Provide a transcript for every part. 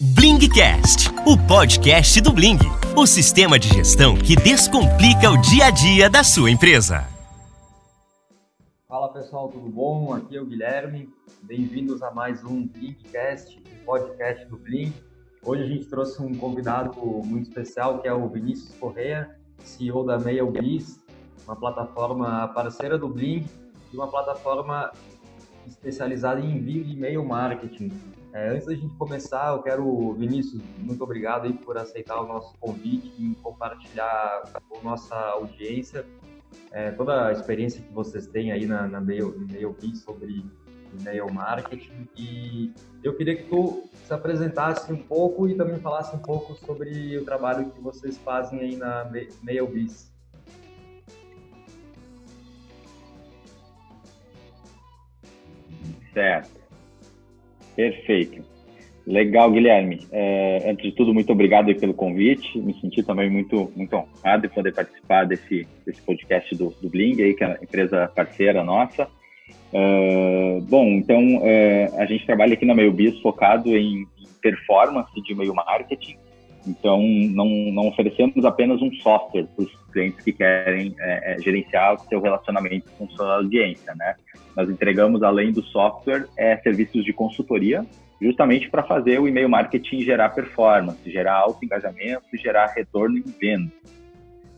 Blingcast, o podcast do Bling, o sistema de gestão que descomplica o dia a dia da sua empresa. Fala pessoal, tudo bom? Aqui é o Guilherme. Bem-vindos a mais um Blingcast, o podcast do Bling. Hoje a gente trouxe um convidado muito especial que é o Vinícius Correa, CEO da MailBiz, uma plataforma parceira do Bling e uma plataforma especializada em envio de e-mail marketing. É, antes da gente começar, eu quero, Vinícius, muito obrigado aí por aceitar o nosso convite e compartilhar com nossa audiência é, toda a experiência que vocês têm aí na, na Mail, MailBiz sobre e-mail marketing. E eu queria que tu se apresentasse um pouco e também falasse um pouco sobre o trabalho que vocês fazem aí na MailBiz. Certo. Perfeito. Legal, Guilherme. É, antes de tudo, muito obrigado pelo convite. Me senti também muito, muito honrado de poder participar desse, desse podcast do, do Bling, aí, que é a empresa parceira nossa. Uh, bom, então uh, a gente trabalha aqui na MailBiz focado em, performance de e-mail marketing. Então, não, não oferecemos apenas um software para os clientes que querem é, é, gerenciar o seu relacionamento com sua audiência, né? Nós entregamos, além do software, é, serviços de consultoria, justamente para fazer o e-mail marketing gerar performance, gerar alto engajamento gerar retorno em vendas.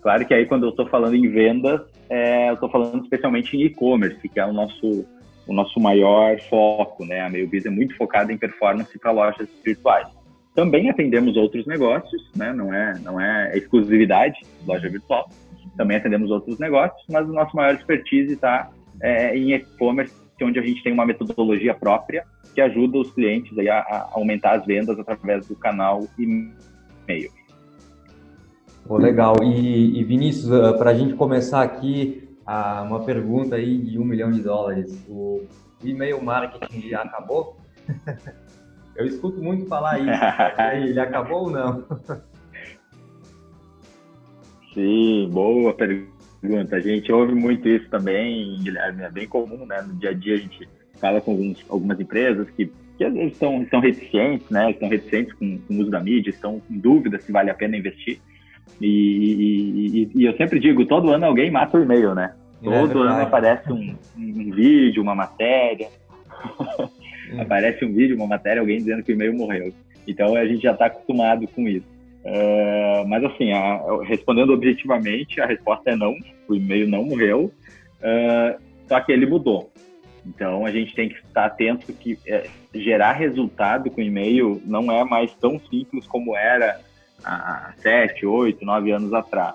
Claro que aí, quando eu estou falando em vendas, é, eu estou falando especialmente em e-commerce, que é o nosso, o nosso maior foco, né? A MailBiz é muito focada em performance para lojas virtuais. Também atendemos outros negócios, né? Não é, não é exclusividade loja virtual. Também atendemos outros negócios, mas o nosso maior expertise está é, em e-commerce, onde a gente tem uma metodologia própria que ajuda os clientes a, a aumentar as vendas através do canal e-mail. Oh, legal. E, e Vinícius, uh, para a gente começar aqui, uh, uma pergunta aí de um milhão de dólares. O, o e-mail marketing já acabou? Eu escuto muito falar isso. Ele acabou ou não? Sim, boa pergunta. A gente ouve muito isso também, Guilherme, é bem comum, né? No dia a dia a gente fala com alguns, algumas empresas que, que às vezes estão, estão reticentes, né? Estão reticentes com, com, o uso da mídia, estão em dúvida se vale a pena investir. E, e, e, e eu sempre digo, todo ano alguém mata o e-mail, né? É todo é ano aparece um, um, vídeo, uma matéria. Hum. aparece um vídeo, uma matéria, alguém dizendo que o e-mail morreu. Então a gente já está acostumado com isso. Uh, mas assim, a, respondendo objetivamente, a resposta é não. O e-mail não morreu, uh, só que ele mudou. Então a gente tem que estar atento que é, gerar resultado com e-mail não é mais tão simples como era há sete, oito, nove anos atrás.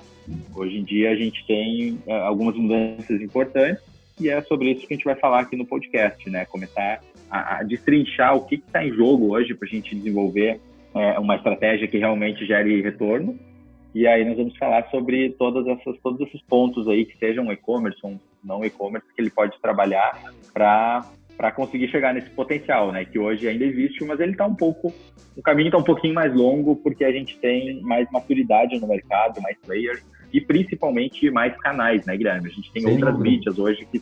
Hoje em dia a gente tem algumas mudanças importantes e é sobre isso que a gente vai falar aqui no podcast, né? Começar a, a destrinchar o que está em jogo hoje para a gente desenvolver é, uma estratégia que realmente gere retorno. E aí nós vamos falar sobre todas essas, todos esses pontos aí que sejam e-commerce ou não e-commerce que ele pode trabalhar para conseguir chegar nesse potencial, né? Que hoje ainda existe, mas ele está um pouco, o caminho está um pouquinho mais longo porque a gente tem mais maturidade no mercado, mais players e principalmente mais canais, né, Guilherme? A gente tem Sem outras mídias hoje que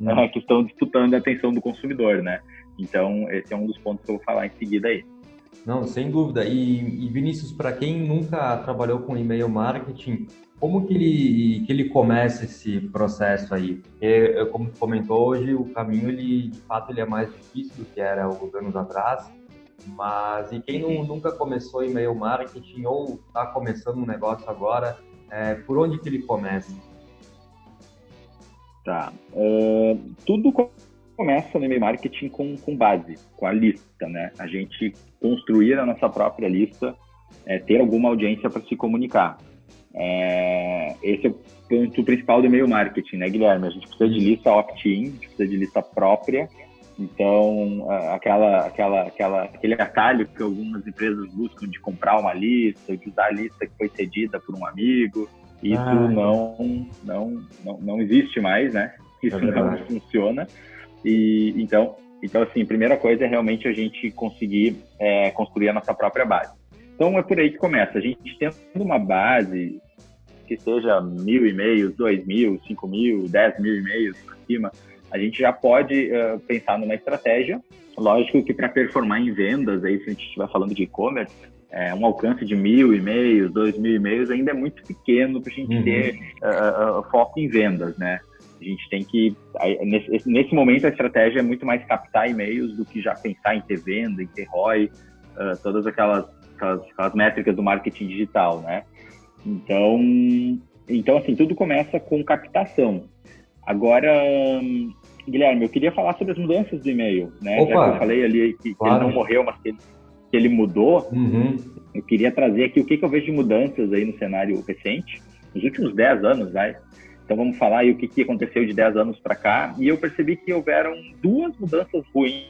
uh, que estão disputando a atenção do consumidor, né? Então esse é um dos pontos que eu vou falar em seguida aí. Não, sem dúvida. E, e Vinícius, para quem nunca trabalhou com e-mail marketing, como que ele, que ele começa esse processo aí? Porque, como tu comentou hoje, o caminho, ele, de fato, ele é mais difícil do que era alguns anos atrás. Mas e quem não, nunca começou e-mail marketing ou está começando um negócio agora, é, por onde que ele começa? Tá. Uh, tudo começa no e-mail marketing com, com base, com a lista, né? A gente construir a nossa própria lista, é, ter alguma audiência para se comunicar. É, esse é o ponto principal do e-mail marketing, né, Guilherme? A gente precisa de lista opt-in, precisa de lista própria. Então, aquela, aquela, aquela, aquele atalho que algumas empresas buscam de comprar uma lista, de usar a lista que foi cedida por um amigo, isso ah, não, não, não, não existe mais, né? Isso é não funciona. E então, então assim, primeira coisa é realmente a gente conseguir é, construir a nossa própria base. Então é por aí que começa. A gente tendo uma base que seja mil e-mails, dois mil, cinco mil, dez mil e-mails para cima, a gente já pode uh, pensar numa estratégia Lógico que para performar em vendas, aí, se a gente estiver falando de e-commerce, é, um alcance de mil e-mails, dois mil e-mails ainda é muito pequeno para a gente uhum. ter uh, uh, foco em vendas, né? A gente tem que, nesse, nesse, momento, a estratégia é muito mais captar e-mails do que já pensar em ter venda, em ter ROI, uh, todas aquelas, aquelas, aquelas, métricas do marketing digital, né? Então, então, assim, tudo começa com captação. Agora, Guilherme, eu queria falar sobre as mudanças do e-mail, né? Opa, Já que eu falei ali que, claro. ele não morreu, mas que ele, que ele mudou, uhum. eu queria trazer aqui o que, que eu vejo de mudanças aí no cenário recente, nos últimos 10 anos, vai. Então vamos falar aí o que, que aconteceu de 10 anos para cá. E eu percebi que houveram duas mudanças ruins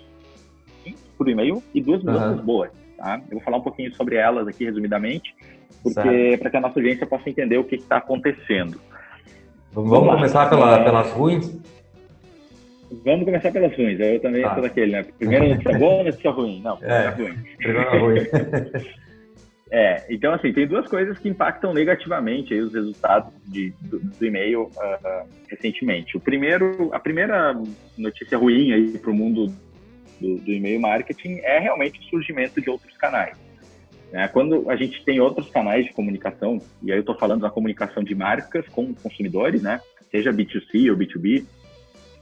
por e-mail e duas mudanças uhum. boas. Tá? Eu vou falar um pouquinho sobre elas aqui resumidamente, porque para que a nossa audiência possa entender o que está acontecendo. Vamos, vamos começar pela, é... pelas ruins? Vamos começar pelas ruins. Eu também tá. sou daquele, né? Primeiro notícia boa, notícia ruim. Não, é, ruim. Primeiro ruim. É, então assim, tem duas coisas que impactam negativamente os resultados de, do, do e-mail uh, recentemente. O primeiro, a primeira notícia ruim aí para o mundo do, do, e-mail marketing é realmente o surgimento de outros canais. É, quando a gente tem outros canais de comunicação, e aí eu estou falando da comunicação de marcas com consumidores, né? Seja B2C ou B2B,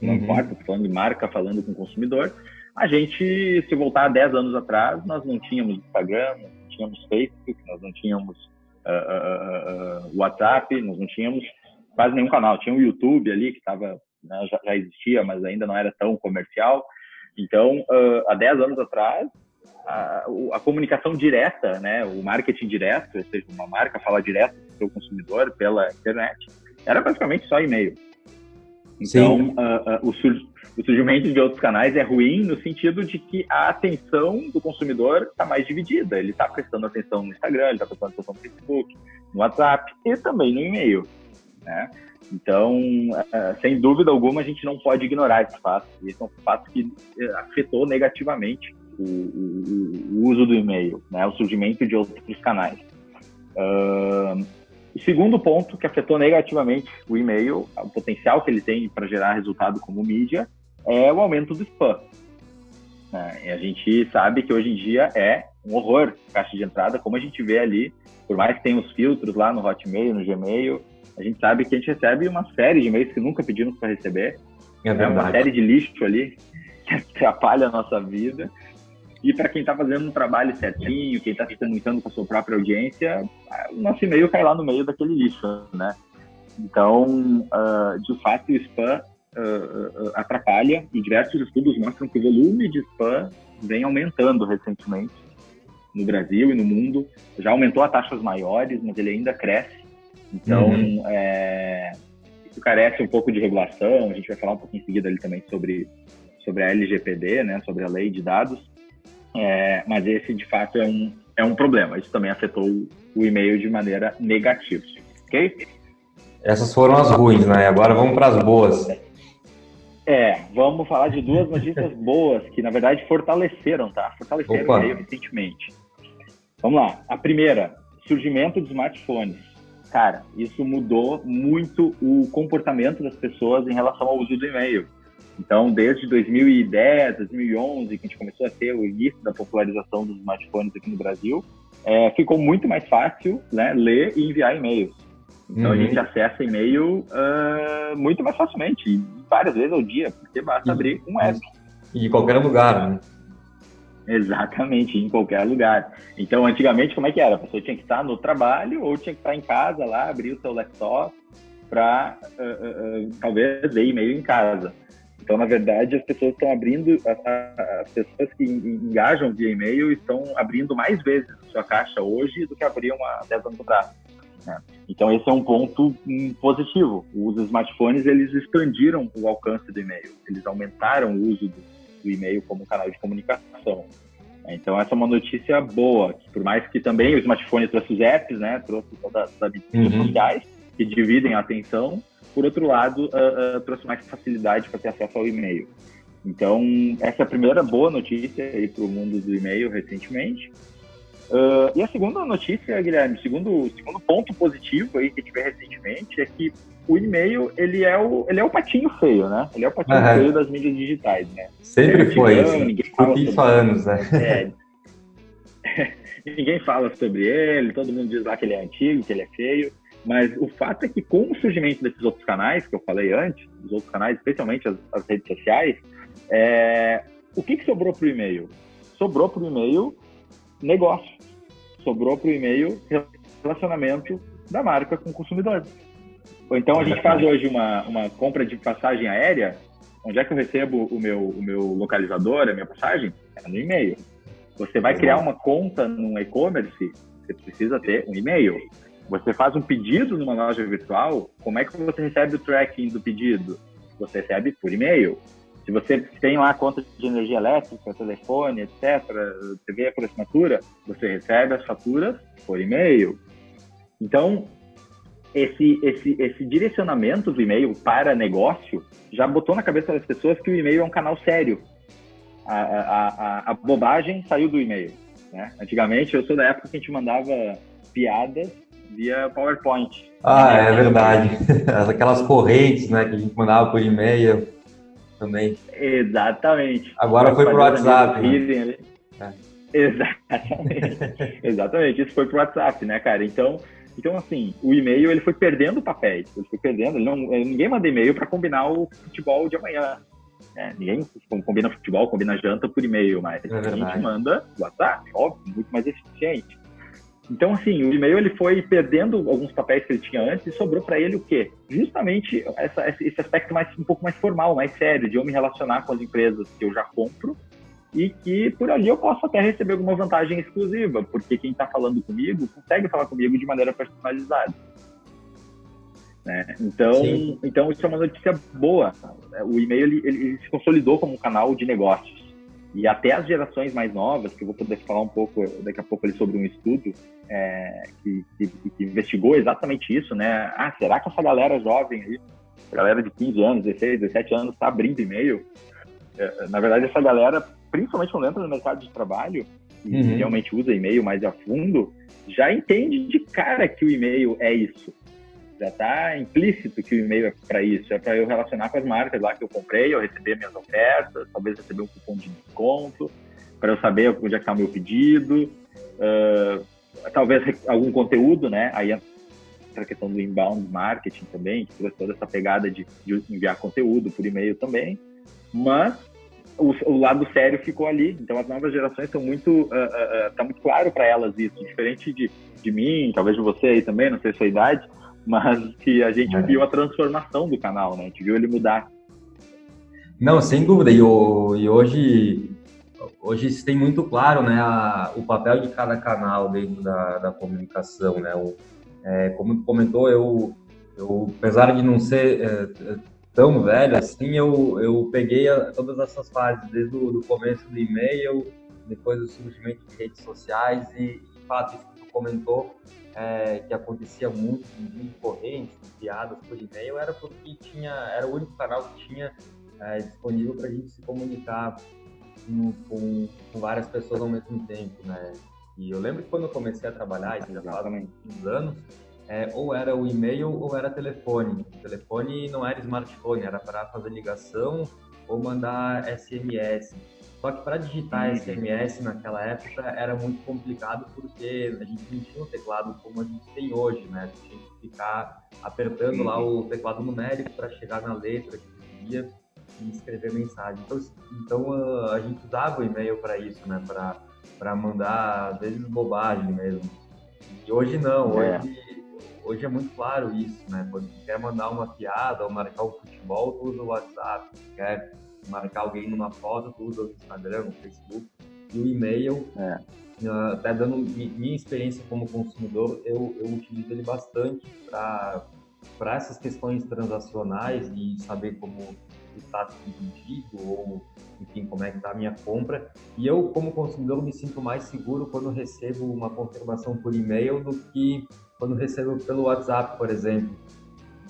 não uhum. importa, falando de marca falando com o consumidor. A gente, se voltar 10 anos atrás, nós não tínhamos Instagram, tínhamos Facebook, nós não tínhamos uh, uh, WhatsApp, nós não tínhamos quase nenhum canal. Tinha o YouTube ali, que tava, né, já, já, existia, mas ainda não era tão comercial. Então, há 10 anos atrás, a, a, comunicação direta, né, o marketing direto, ou seja, uma marca falar direto com o consumidor pela internet, era basicamente só e-mail. Então, uh, uh, o, o surgimento de outros canais é ruim no sentido de que a atenção do consumidor está mais dividida. Ele está prestando atenção no Instagram, ele está prestando atenção no Facebook, no WhatsApp e também no e-mail. Né? Então, uh, sem dúvida alguma, a gente não pode ignorar esse fato. Esse é um fato que eh, afetou negativamente o, o, o uso do e-mail, né? o surgimento de outros canais. Uh, o segundo ponto que afetou negativamente o e-mail, o potencial que ele tem para gerar resultado como mídia, é o aumento do spam. É, a gente sabe que hoje em dia é um horror caixa de entrada, como a gente vê ali, por mais que tenha os filtros lá no Hotmail, no Gmail, a gente sabe que a gente recebe uma série de e-mails que nunca pedimos para receber. É, é uma série de lixo ali que atrapalha a nossa vida. E para quem está fazendo um trabalho certinho, quem está se comunicando com a sua própria audiência, o nosso e-mail cai lá no meio daquele lixo, né? Então, uh, de fato, o spam uh, atrapalha e diversos estudos mostram que o volume de spam vem aumentando recentemente no Brasil e no mundo. Já aumentou a taxas maiores, mas ele ainda cresce. Então, uhum. é, isso carece um pouco de regulação. A gente vai falar um pouquinho em seguida ali também sobre, sobre a LGPD, né, sobre a lei de dados. É, mas esse, de fato, é um, é um problema. Isso também afetou o e-mail de maneira negativa. Ok? Essas foram as ruins, né? Agora vamos para as boas. É, vamos falar de duas notícias boas que, na verdade, fortaleceram, tá? Fortaleceram Opa. o e-mail recentemente. Vamos lá. A primeira, surgimento de smartphones. Cara, isso mudou muito o comportamento das pessoas em relação ao uso do e-mail. Então, desde 2010, 2011, que a gente começou a ter o início da popularização dos smartphones aqui no Brasil, é, ficou muito mais fácil né, ler e enviar e-mails. Então, uhum. a gente acessa e-mail uh, muito mais facilmente, várias vezes ao dia, porque basta e, abrir um app. E em qualquer lugar, né? Exatamente, em qualquer lugar. Então, antigamente, como é que era? A pessoa tinha que estar no trabalho ou tinha que estar em casa lá, abrir o seu laptop para uh, uh, talvez ler e-mail em casa. Então, na verdade, as pessoas estão abrindo, as pessoas que engajam via e-mail estão abrindo mais vezes a sua caixa hoje do que abriam há 10 anos atrás. Né? Então, esse é um ponto positivo. Os smartphones, eles expandiram o alcance do e-mail. Eles aumentaram o uso do, do e-mail como canal de comunicação. Então, essa é uma notícia boa. Por mais que também o smartphone trouxe os apps, né? Trouxe todas as habilidades uhum. sociais que dividem a atenção, por outro lado, uh, uh, trouxe mais facilidade para ter acesso ao e-mail. Então, essa é a primeira boa notícia para o mundo do e-mail recentemente. Uh, e a segunda notícia, Guilherme, segundo segundo ponto positivo aí que a gente vê recentemente é que o e-mail, ele é o, ele é o patinho feio, né? Ele é o patinho uhum. feio das mídias digitais, né? Sempre é foi isso. Ninguém fala isso há anos, né? É, ninguém fala sobre ele, todo mundo diz lá que ele é antigo, que ele é feio. Mas o fato é que com o surgimento desses outros canais, que eu falei antes, os outros canais, especialmente as, as redes sociais, é, o que, que sobrou para o e-mail? Sobrou para o e-mail negócio. Sobrou para o e-mail relacionamento da marca com o consumidor. Então a gente faz hoje uma, uma compra de passagem aérea, onde é que eu recebo o meu, o meu localizador, a minha passagem? É no e-mail. Você vai criar uma conta num e-commerce, você precisa ter um e-mail. Você faz um pedido numa loja virtual, como é que você recebe o tracking do pedido? Você recebe por e-mail. Se você tem lá a conta de energia elétrica, telefone, etc., TV por assinatura, você recebe as faturas por e-mail. Então, esse, esse, esse direcionamento do e-mail para negócio já botou na cabeça das pessoas que o e-mail é um canal sério. A, a, a, a bobagem saiu do e-mail. Né? Antigamente, eu sou da época que a gente mandava piadas via PowerPoint. Ah, é verdade. Aquelas correntes né, que a gente mandava por e-mail também. Exatamente. Agora foi pro WhatsApp. Né? É. Exatamente. Exatamente. Isso foi pro WhatsApp, né, cara? Então, então, assim, o e-mail ele foi perdendo papéis, ele foi perdendo. Ele não, ninguém manda e-mail para combinar o futebol de amanhã. Né? Ninguém combina futebol, combina janta por e-mail, mas é a gente manda WhatsApp, óbvio, muito mais eficiente. Então, assim, o e-mail ele foi perdendo alguns papéis que ele tinha antes e sobrou para ele o quê? Justamente essa, esse aspecto mais um pouco mais formal, mais sério, de eu me relacionar com as empresas que eu já compro e que por ali eu posso até receber alguma vantagem exclusiva, porque quem está falando comigo consegue falar comigo de maneira personalizada. Né? Então, então isso é uma notícia boa. O e-mail ele, ele, se consolidou como um canal de negócios e até as gerações mais novas, que eu vou poder falar um pouco daqui a pouco ali sobre um estudo é, que, que, que, investigou exatamente isso, né? Ah, será que essa galera jovem aí, galera de 15 anos, 16, 17 anos, está abrindo e-mail? É, na verdade, essa galera principalmente quando entra no mercado de trabalho e uhum. realmente usa e-mail mais a fundo, já entende de cara que o e-mail é isso. Já está implícito que o e-mail é para isso, é para eu relacionar com as marcas lá que eu comprei, eu receber minhas ofertas, talvez receber um cupom de desconto, para eu saber onde é que está o meu pedido, uh, talvez algum conteúdo, né? Aí a questão do inbound marketing também, que trouxe toda essa pegada de, de enviar conteúdo por e-mail também, mas o, o, lado sério ficou ali. Então as novas gerações estão muito, uh, uh, uh, tá muito claro para elas isso, diferente de, de mim, talvez de você aí também, não sei a sua idade, mas que a gente é. viu a transformação do canal, né? A gente viu ele mudar. Não, sem dúvida. E, o, e hoje, hoje se tem muito claro, né, a, o papel de cada canal dentro da, da comunicação, né? O, é, como tu comentou, eu, eu apesar de não ser é, tão velho assim, eu, eu peguei a, todas essas fases, desde o do começo do e-mail, depois do surgimento de redes sociais e, de fato, comentou, é, que acontecia muito de correntes, piadas por e-mail, era porque tinha, era o único canal que tinha é, disponível para a gente se comunicar com, com, com, várias pessoas ao mesmo tempo, né? E eu lembro que quando eu comecei a trabalhar, já faz uns anos, é, ou era o e-mail ou era telefone. O telefone não era smartphone, era para fazer ligação ou mandar SMS. Só que para digitar SMS uhum. naquela época era muito complicado porque a gente não tinha um teclado como a gente tem hoje, né? A gente tinha que ficar apertando lá o teclado numérico para chegar na letra que queria e escrever mensagem. Então, então a gente usava o e-mail para isso, né? Para mandar, às vezes, bobagem mesmo. E hoje não, é. hoje hoje é muito claro isso, né? Quando quer mandar uma piada ou marcar o futebol, tu usa o WhatsApp. Quer marcar alguém numa foto, tu usa o Instagram, o Facebook. E o e-mail, é. uh, até dando minha experiência como consumidor, eu, eu utilizo ele bastante para essas questões transacionais e saber como o status do pedido ou, enfim, como é que está a minha compra. E eu, como consumidor, me sinto mais seguro quando recebo uma confirmação por e-mail do que quando recebo pelo WhatsApp, por exemplo,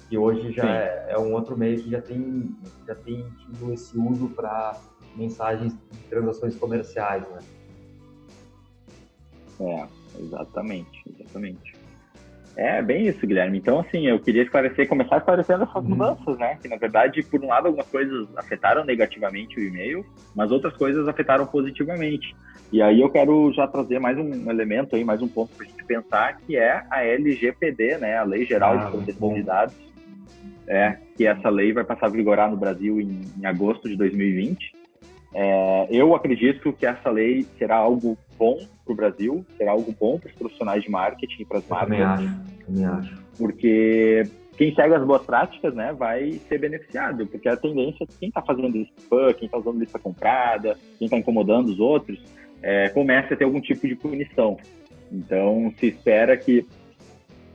que hoje já é, é, um outro meio que já tem, já tem tido esse uso para mensagens de transações comerciais, né? É, exatamente, exatamente. É, bem isso, Guilherme. Então, assim, eu queria esclarecer, começar esclarecendo essas uhum. mudanças, né? Que, na verdade, por um lado, algumas coisas afetaram negativamente o e-mail, mas outras coisas afetaram positivamente. E aí eu quero já trazer mais um elemento aí, mais um ponto para a gente pensar, que é a LGPD, né? A Lei Geral ah, de Proteção de Dados. É, que essa lei vai passar a vigorar no Brasil em, em agosto de 2020. É, eu acredito que essa lei será algo bom para o Brasil, será algo bom para os profissionais de marketing e para as marcas. Também acho, também acho. Porque quem segue as boas práticas, né, vai ser beneficiado, porque a tendência é que quem está fazendo spam, quem está usando lista comprada, quem está incomodando os outros, é, comece a ter algum tipo de punição. Então, se espera que,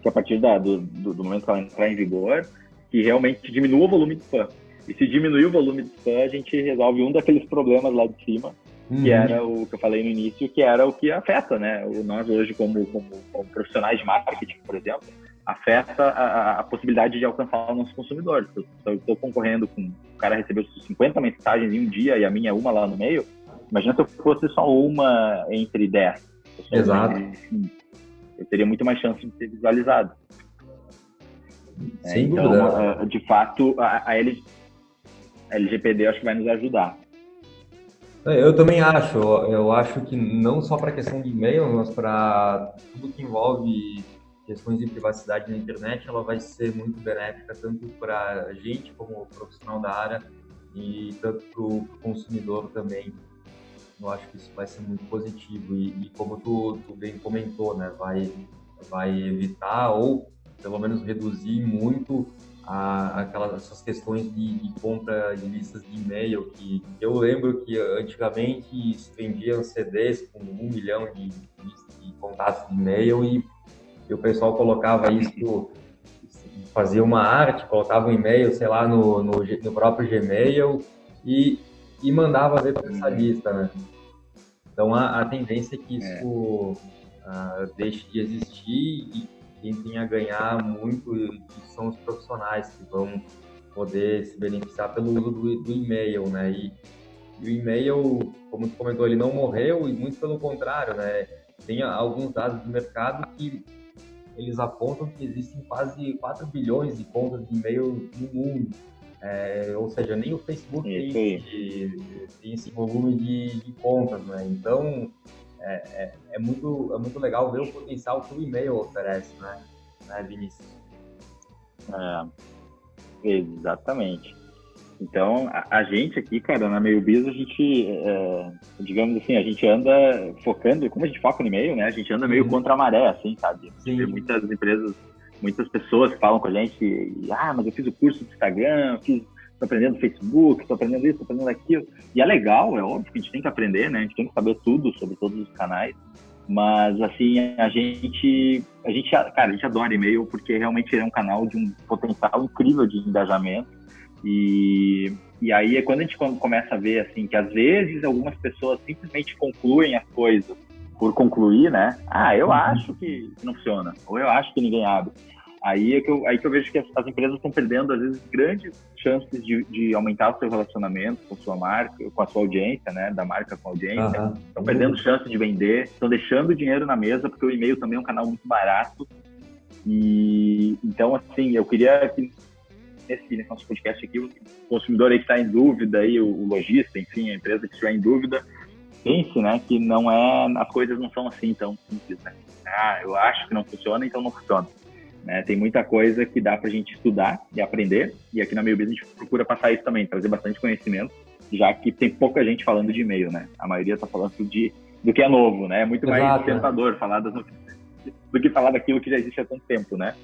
que a partir da, do, do, momento que ela entrar em vigor, que realmente diminua o volume de spam. E se diminuir o volume de spam, a gente resolve um daqueles problemas lá de cima, uhum. que era o que eu falei no início, que era o que afeta, né? O, nós hoje, como, como, como profissionais de marketing, por exemplo, afeta a, a, possibilidade de alcançar o nosso consumidor. Se eu estou concorrendo com o cara recebeu 50 mensagens em um dia e a minha uma lá no meio, imagina se eu fosse só uma entre 10. Exato. eu teria muito mais chance de ser visualizado. Sem é, então, dúvida. de fato, a, a LGPD acho que vai nos ajudar. É, eu também acho. Eu acho que não só para a questão de e-mail, mas para tudo que envolve questões de privacidade na internet, ela vai ser muito benéfica tanto para a gente como profissional da área e tanto para o consumidor também. Eu acho que isso vai ser muito positivo e, e como tu, tu, bem comentou, né, vai vai evitar ou pelo menos reduzir muito a, aquelas essas questões de, de, compra de listas de e-mail que eu lembro que antigamente se vendiam CDs com um milhão de, de contatos de e-mail e, e, o pessoal colocava isso fazia uma arte colocava um e-mail sei lá no, no, no próprio Gmail e, e mandava ver para essa lista né então a, a tendência é que isso é. uh, deixe de existir e quem tem a ganhar muito são os profissionais que vão poder se beneficiar pelo uso do, do e-mail, né? E, e, o e-mail, como tu comentou, ele não morreu e muito pelo contrário, né? Tem alguns dados do mercado que eles apontam que existem quase 4 bilhões de contas de e-mail no mundo. É, ou seja, nem o Facebook tem, tem, esse volume de, de contas, né? Então, é, é, é, muito, é muito legal ver o potencial que o e-mail oferece, né, né Vinícius? É, exatamente. Então, a, a, gente aqui, cara, na MeioBiz, a gente, é, digamos assim, a gente anda focando, como a gente foca no e-mail, né? A gente anda meio contra a maré, assim, sabe? Tem muitas empresas, muitas pessoas falam com a gente, ah, mas eu fiz o curso do Instagram, fiz tô aprendendo Facebook, tô aprendendo isso, tô aprendendo aquilo. E é legal, é óbvio que a gente tem que aprender, né? A gente tem que saber tudo sobre todos os canais. Mas, assim, a gente, a gente, cara, a gente adora e-mail porque realmente é um canal de um potencial incrível de engajamento. E, e aí é quando a gente começa a ver, assim, que às vezes algumas pessoas simplesmente concluem as coisas por concluir, né? Ah, eu uhum. acho que não funciona, ou eu acho que ninguém abre. Aí é que eu, aí que eu vejo que as, as empresas estão perdendo, às vezes, grandes chances de, de aumentar o seu relacionamento com a sua marca, com a sua audiência, né? Da marca com a audiência. Estão uhum. perdendo chance de vender, estão deixando dinheiro na mesa, porque o e-mail também é um canal muito barato. E então, assim, eu queria que nesse, nesse nosso podcast aqui, o consumidor aí que está em dúvida, aí, o, o lojista, enfim, a empresa que estiver em dúvida, pense, né, que não é, as coisas não são assim tão simples, né? Ah, eu acho que não funciona, então não funciona. Né? Tem muita coisa que dá para a gente estudar e aprender, e aqui na Meio a gente procura passar isso também, trazer bastante conhecimento, já que tem pouca gente falando de e-mail, né? A maioria está falando de, do que é novo, né? É muito Exato, mais tentador falar das notícias do que falar daquilo que já existe há tanto tempo, né?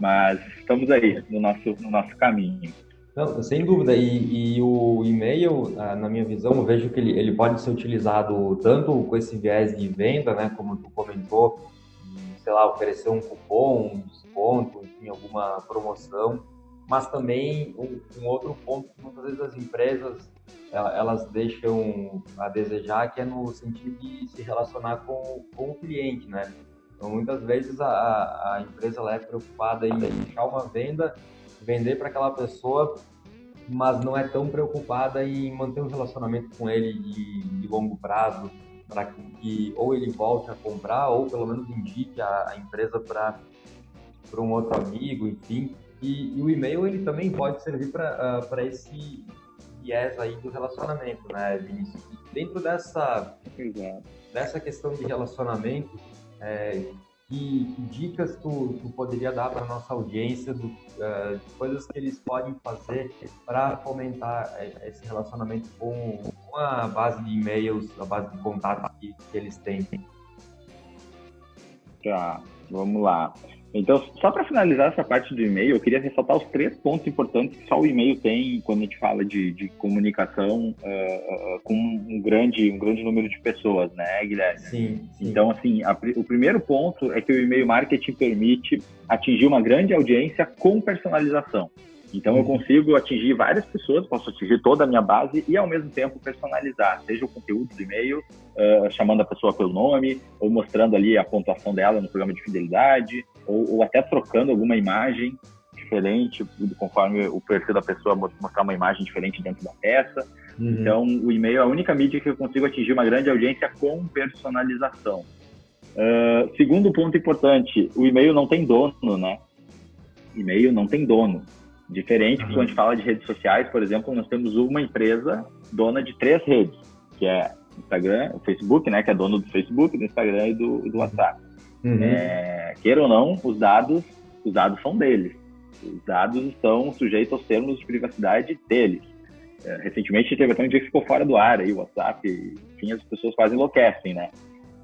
Mas estamos aí no nosso, no nosso caminho. Não, sem dúvida. E, e o e-mail, ah, na minha visão, eu vejo que ele, ele pode ser utilizado tanto com esse viés de venda, né, como tu comentou, sei lá, oferecer um cupom, desconto, enfim, alguma promoção, mas também um, um outro ponto que muitas vezes as empresas elas deixam a desejar, que é no sentido de se relacionar com, com o cliente, né? Então, muitas vezes a, a empresa ela é preocupada em deixar uma venda, vender para aquela pessoa, mas não é tão preocupada em manter um relacionamento com ele de, de longo prazo, para que ou ele volte a comprar ou pelo menos indique a, a empresa para para um outro amigo, enfim. E, e, o e-mail ele também pode servir para uh, esse viés aí do relacionamento, né, Vinícius? E dentro dessa, dessa questão de relacionamento, é, que, que, dicas tu, tu poderia dar para nossa audiência do, uh, de coisas que eles podem fazer para fomentar é, esse relacionamento com, com, a base de e-mails, a base de contatos que, que eles têm? Tá, vamos lá. Então, só para finalizar essa parte do e-mail, eu queria ressaltar os três pontos importantes que só o e-mail tem quando a gente fala de, de comunicação uh, uh, com um grande, um grande número de pessoas, né, Guilherme? Sim. sim. Então, assim, a, o primeiro ponto é que o e-mail marketing permite atingir uma grande audiência com personalização. Então, eu uhum. consigo atingir várias pessoas, posso atingir toda a minha base e, ao mesmo tempo, personalizar, seja o conteúdo do e-mail, uh, chamando a pessoa pelo nome, ou mostrando ali a pontuação dela no programa de fidelidade, ou, ou até trocando alguma imagem diferente, conforme o perfil da pessoa mostrar uma imagem diferente dentro da peça. Uhum. Então, o e-mail é a única mídia que eu consigo atingir uma grande audiência com personalização. Uh, segundo ponto importante, o e-mail não tem dono, né? E-mail não tem dono. Diferente uhum. quando a gente fala de redes sociais, por exemplo, nós temos uma empresa dona de três redes, que é Instagram, o Facebook, né, que é dono do Facebook, do Instagram e do, do WhatsApp. Uhum. É, queira ou não, os dados, os dados são deles. Os dados estão sujeitos aos termos de privacidade deles. É, recentemente teve até um dia que ficou fora do ar aí o WhatsApp, enfim, as pessoas quase enlouquecem, né?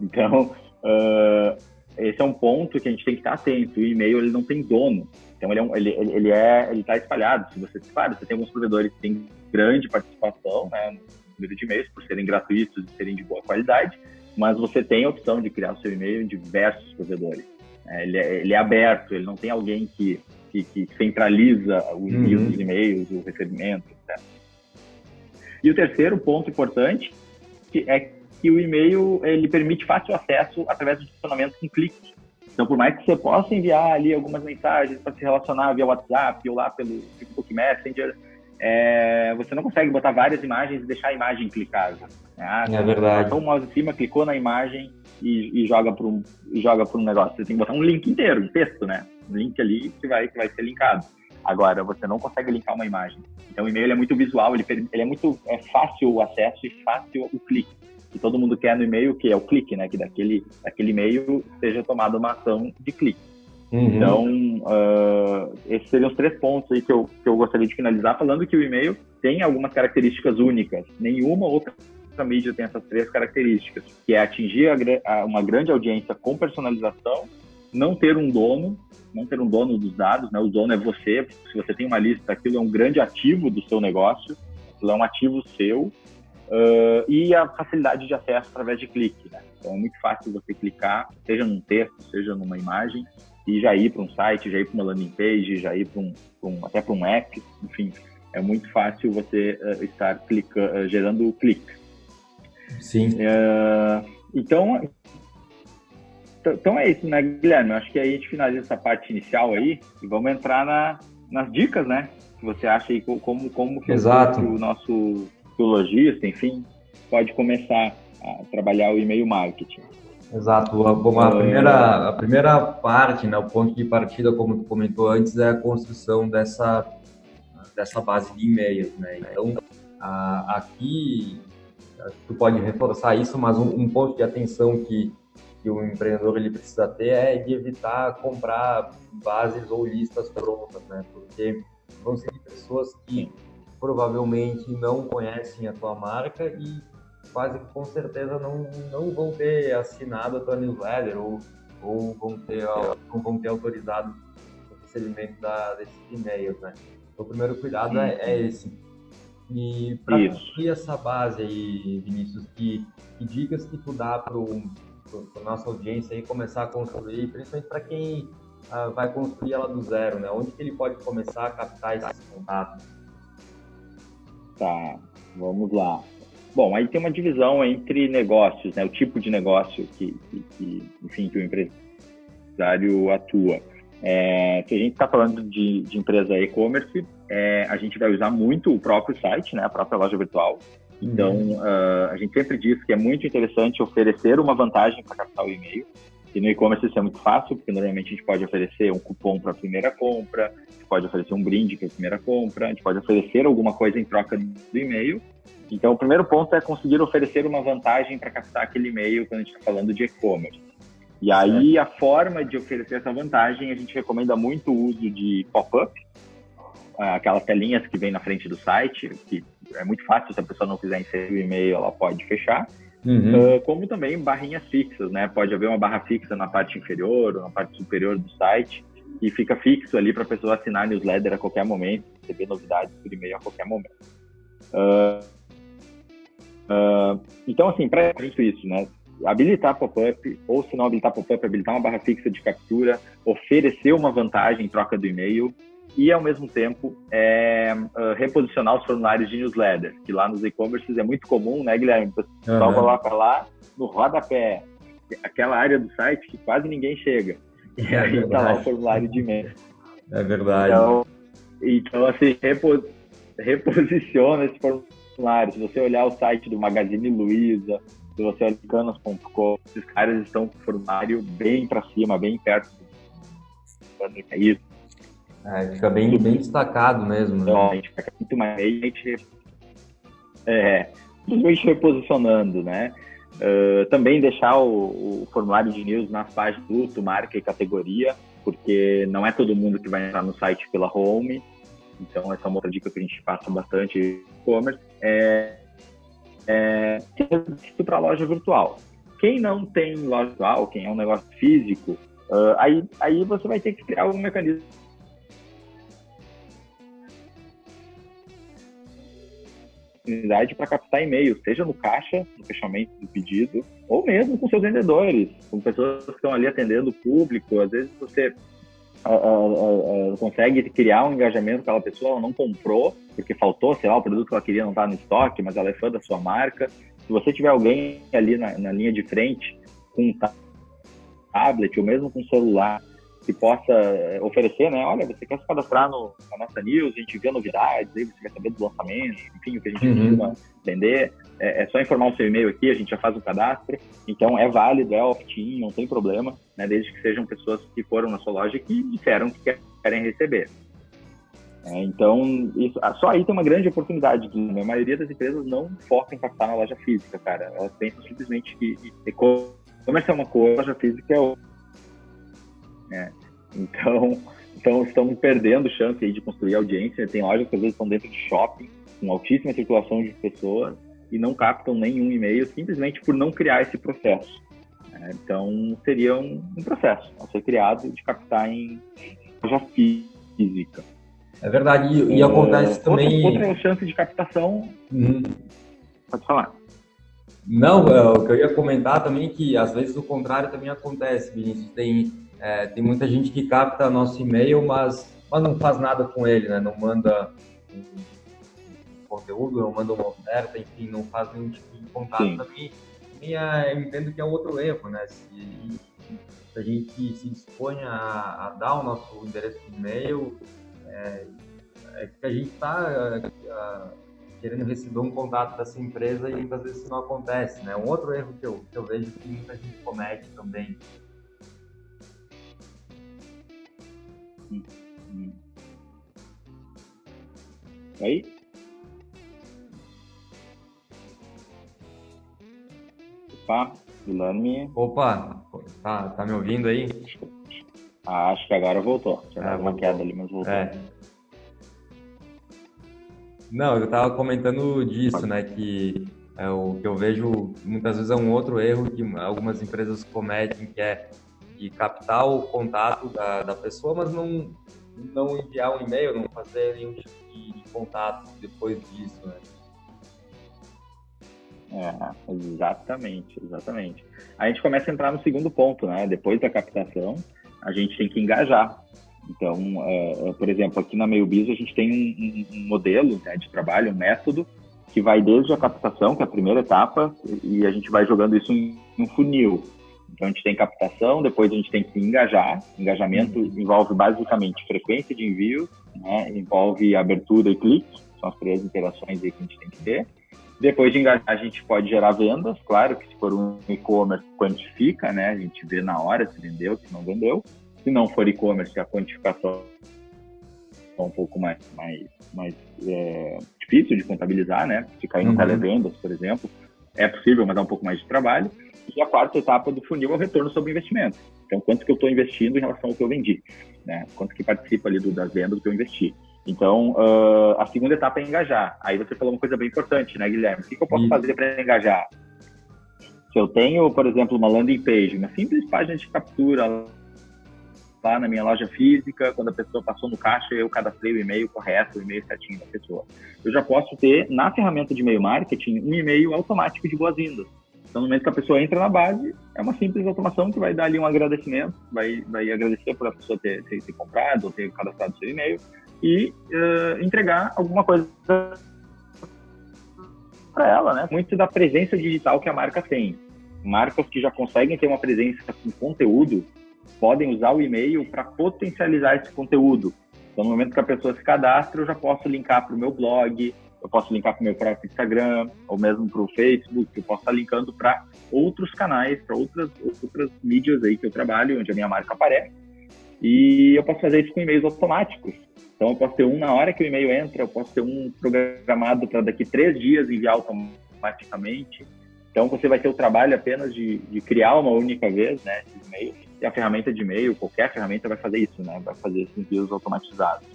Então, uh, esse é um ponto que a gente tem que estar atento. O e-mail ele não tem dono. Então ele é, um, ele, ele é ele está espalhado. Se você claro, você tem alguns provedores que têm grande participação, né, no número de e-mails por serem gratuitos e serem de boa qualidade, mas você tem a opção de criar o seu e-mail em diversos provedores. É, ele, é, ele, é, aberto, ele não tem alguém que, que, que centraliza o envio uhum. dos e-mails, o recebimento, etc. E o terceiro ponto importante é que o e-mail ele permite fácil acesso através do funcionamento com clique. Então, por mais que você possa enviar ali algumas mensagens para se relacionar via WhatsApp ou lá pelo Facebook Messenger, é, você não consegue botar várias imagens e deixar a imagem clicável. Né? Ah, é verdade. Então, o mouse em cima, clicou na imagem e, e joga para um, joga um negócio. Você tem que botar um link inteiro, um texto, né? Um link ali que vai, que vai ser linkado. Agora, você não consegue linkar uma imagem. Então, o e-mail é muito visual, ele, ele é muito é fácil o acesso e fácil o clique que todo mundo quer no e-mail, que é o clique, né? Que daquele, daquele e-mail seja tomada uma ação de clique. Uhum. Então, uh, esses seriam os três pontos aí que eu, que eu gostaria de finalizar, falando que o e-mail tem algumas características únicas. Nenhuma outra mídia tem essas três características, que é atingir a, a, uma grande audiência com personalização, não ter um dono, não ter um dono dos dados, né? O dono é você. Se você tem uma lista, aquilo é um grande ativo do seu negócio, aquilo é um ativo seu, Uh, e a facilidade de acesso através de clique. Né? Então é muito fácil você clicar, seja num texto, seja numa imagem, e já ir para um site, já ir para uma landing page, já ir para um, um, até para um app, enfim, é muito fácil você uh, estar uh, gerando clique. Sim. então, então é isso, né, Guilherme? Eu acho que aí a gente finaliza essa parte inicial aí e vamos entrar na, nas dicas, né? Que você acha aí como, como que Exato. o nosso lojista, enfim, pode começar a trabalhar o e-mail marketing. Exato. A, a, primeira, a primeira parte, né, o ponto de partida, como tu comentou antes, é a construção dessa, dessa base de e-mails. Né? Então, a, aqui, tu pode reforçar isso, mas um, um, ponto de atenção que, que o empreendedor ele precisa ter é de evitar comprar bases ou listas prontas, né? porque vão ser pessoas que provavelmente não conhecem a tua marca e quase com certeza não, não vão ter assinado a tua newsletter ou, ou vão, ter, não vão ter autorizado o recebimento da, desses e-mails, né? Então, o primeiro cuidado é, é, esse. E para construir essa base aí, Vinícius, que, que dicas que tu dá para a nossa audiência aí começar a construir, principalmente para quem uh, vai construir ela do zero, né? Onde que ele pode começar a captar esses contatos? Tá, vamos lá. Bom, aí tem uma divisão entre negócios, né? O tipo de negócio que, que, que enfim, que o empresário atua. É, se a gente está falando de, de empresa e-commerce, é, a gente vai usar muito o próprio site, né? A própria loja virtual. Então, uhum. uh, a gente sempre diz que é muito interessante oferecer uma vantagem para captar o e-mail. E no e-commerce isso é muito fácil, porque normalmente a gente pode oferecer um cupom para a primeira compra, a gente pode oferecer um brinde para a primeira compra, a gente pode oferecer alguma coisa em troca do e-mail. Então, o primeiro ponto é conseguir oferecer uma vantagem para captar aquele e-mail quando a gente está falando de e-commerce. E aí, a forma de oferecer essa vantagem, a gente recomenda muito o uso de pop-up, aquelas telinhas que vem na frente do site, que é muito fácil, se a pessoa não quiser inserir o e-mail, ela pode fechar. Uhum. Uh, como também barrinhas fixas, né? Pode haver uma barra fixa na parte inferior ou na parte superior do site e fica fixo ali para a pessoa assinar newsletter a qualquer momento, receber novidades por e-mail a qualquer momento. Uh, uh, então, assim, para isso, né? Habilitar pop-up, ou se não habilitar pop-up, habilitar uma barra fixa de captura, oferecer uma vantagem em troca do e-mail e, ao mesmo tempo, é, uh, reposicionar os formulários de newsletter, que lá nos e-commerces é muito comum, né, Guilherme? O pessoal uhum. coloca lá no rodapé, aquela área do site que quase ninguém chega. E é aí está lá o formulário de e-mail. É verdade. Então, então assim, repo, reposiciona esse formulário. Se você olhar o site do Magazine Luiza, se você olhar canas.com, esses caras estão com o formulário bem para cima, bem perto do é isso. É, fica bem, bem destacado mesmo. Né? Então, a gente fica muito mais. A gente, é, simplesmente reposicionando, né? Uh, também deixar o, o, formulário de news nas páginas produto, marca e categoria, porque não é todo mundo que vai entrar no site pela home. Então, essa é uma outra dica que a gente passa bastante e-commerce. É, é para loja virtual. Quem não tem loja virtual, quem é um negócio físico, uh, aí, aí você vai ter que criar algum mecanismo oportunidade para captar e-mails, seja no caixa, no fechamento do pedido, ou mesmo com seus vendedores, com pessoas que estão ali atendendo o público. Às vezes você uh, uh, uh, consegue criar um engajamento com aquela pessoa, ela não comprou, porque faltou, sei lá, o produto que ela queria não está no estoque, mas ela é fã da sua marca. Se você tiver alguém ali na, na linha de frente com um tablet ou mesmo com um celular que possa eh, oferecer, né? Olha, você quer se cadastrar no, na nossa news, a gente vê novidades, aí você quer saber dos lançamentos, enfim, o que a gente uhum. costuma vender. É, é, só informar o seu e-mail aqui, a gente já faz o cadastro. Então é válido, é opt-in, não tem problema, né? Desde que sejam pessoas que foram na sua loja e que disseram que querem receber. É, então, isso, ah, só aí tem uma grande oportunidade. Que a maioria das empresas não foca em captar na loja física, cara. Elas pensam simplesmente que e-commerce é uma coisa, loja física é outra. É. Então, então, estamos perdendo chance aí de construir audiência. Tem lojas que às vezes estão dentro de shopping, com altíssima circulação de pessoas, e não captam nenhum e-mail simplesmente por não criar esse processo. É, então, seria um, um, processo a ser criado de captar em loja física. É verdade, e, e acontece é, também. Outra, outra chance de captação. Hum. Pode falar. Não, é, o que eu ia comentar também é que às vezes o contrário também acontece, Vinícius. Tem é, tem muita gente que capta nosso e-mail, mas, mas não faz nada com ele, né? Não manda um, conteúdo, não manda uma oferta, enfim, não faz nenhum tipo de contato Sim. também. E é, eu entendo que é outro erro, né? Se, se a gente se dispõe a, a, dar o nosso endereço de e-mail, é, é que a gente está querendo receber um contato dessa empresa e muitas vezes isso não acontece, né? Um outro erro que eu, que eu vejo que muita gente comete também Aí? Opa, Guilherme. Opa, tá, tá me ouvindo aí? Ah, acho que agora voltou. Já é, uma queda ali, mas voltou. É. Não, eu tava comentando disso, né? Que é o que eu vejo muitas vezes é um outro erro que algumas empresas cometem, que é de captar o contato da, da pessoa, mas não, não enviar um e-mail, não fazer nenhum tipo de, contato depois disso, né? É, exatamente, exatamente. A gente começa a entrar no segundo ponto, né? Depois da captação, a gente tem que engajar. Então, é por exemplo, aqui na MeioBiz a gente tem um, um modelo né, de trabalho, um método, que vai desde a captação, que é a primeira etapa, e a gente vai jogando isso em um funil. Então a gente tem captação, depois a gente tem que engajar. Engajamento uhum. envolve basicamente frequência de envio, né? envolve abertura e clique, são as três interações que a gente tem que ter. Depois de engajar, a gente pode gerar vendas, claro que se for um e-commerce, quantifica, né? A gente vê na hora se vendeu, se não vendeu. Se não for e-commerce, a quantificação é um pouco mais, mais, mais é, difícil de contabilizar, né? Se cair no uhum. televendas, por exemplo, é possível, mas dá um pouco mais de trabalho. E a quarta etapa do funil é o retorno sobre o investimento. Então, quanto que eu estou investindo em relação ao que eu vendi, né? Quanto que participa ali do, das vendas do que eu investi. Então, uh, a segunda etapa é engajar. Aí você falou uma coisa bem importante, né, Guilherme? O que, que eu posso Isso. fazer para engajar? Se eu tenho, por exemplo, uma landing page, uma simples página de captura lá na minha loja física, quando a pessoa passou no caixa, eu cadastrei o e-mail correto, o e-mail certinho da pessoa. Eu já posso ter, na ferramenta de e-mail marketing, um e-mail automático de boas-vindas. Então, no momento que a pessoa entra na base, é uma simples automação que vai dar ali um agradecimento, vai, vai agradecer por a pessoa ter, ter, ter comprado ou ter cadastrado seu e-mail, e uh, entregar alguma coisa para ela, né? Muito da presença digital que a marca tem. Marcas que já conseguem ter uma presença com conteúdo podem usar o e-mail para potencializar esse conteúdo. Então, no momento que a pessoa se cadastra, eu já posso linkar para o meu blog, eu posso linkar para o meu próprio Instagram, ou mesmo para o Facebook, eu posso estar linkando para outros canais, para outras, outras mídias aí que eu trabalho, onde a minha marca aparece. E eu posso fazer isso com e-mails automáticos. Então, eu posso ter um na hora que o e-mail entra, eu posso ter um programado para daqui três dias enviar automaticamente. Então, você vai ter o trabalho apenas de, de criar uma única vez, né, esses e-mails. E a ferramenta de e-mail, qualquer ferramenta vai fazer isso, né, vai fazer esses envios automatizados.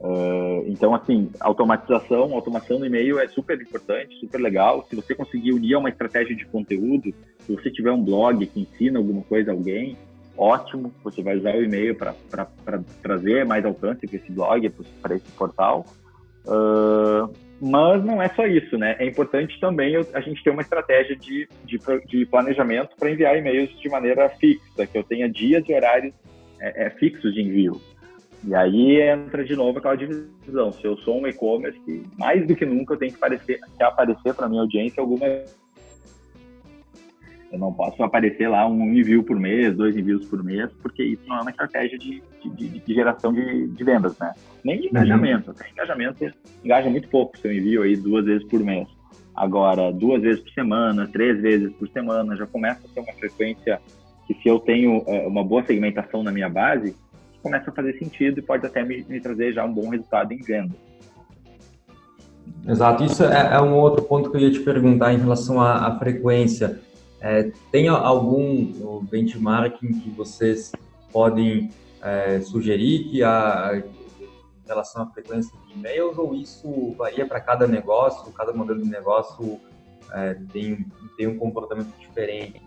Uh, então, assim, automatização, automação no e-mail é super importante, super legal. Se você conseguir unir uma estratégia de conteúdo, se você tiver um blog que ensina alguma coisa a alguém, ótimo, você vai usar o e-mail para trazer mais alcance para esse blog, para esse portal. Uh, mas não é só isso, né? É importante também a gente ter uma estratégia de, de, de planejamento para enviar e-mails de maneira fixa, que eu tenha dias e horários é, é, fixos de envio. E aí entra de novo aquela divisão. Se eu sou um e-commerce, mais do que nunca eu tenho que, aparecer, aparecer para minha audiência alguma eu não posso aparecer lá um envio por mês, dois envios por mês, porque isso não é uma estratégia de, de, de geração de, de, vendas, né? Nem de engajamento. Até engajamento engaja muito pouco se eu envio aí duas vezes por mês. Agora, duas vezes por semana, três vezes por semana, já começa a ser uma frequência que se eu tenho é, uma boa segmentação na minha base, começa a fazer sentido e pode até me, me trazer já um bom resultado em venda. Exato, isso é, é, um outro ponto que eu ia te perguntar em relação à, à frequência. É, tem algum benchmarking que vocês podem é, sugerir que a, em relação à frequência de e-mails ou isso varia para cada negócio, cada modelo de negócio é, tem, tem um comportamento diferente?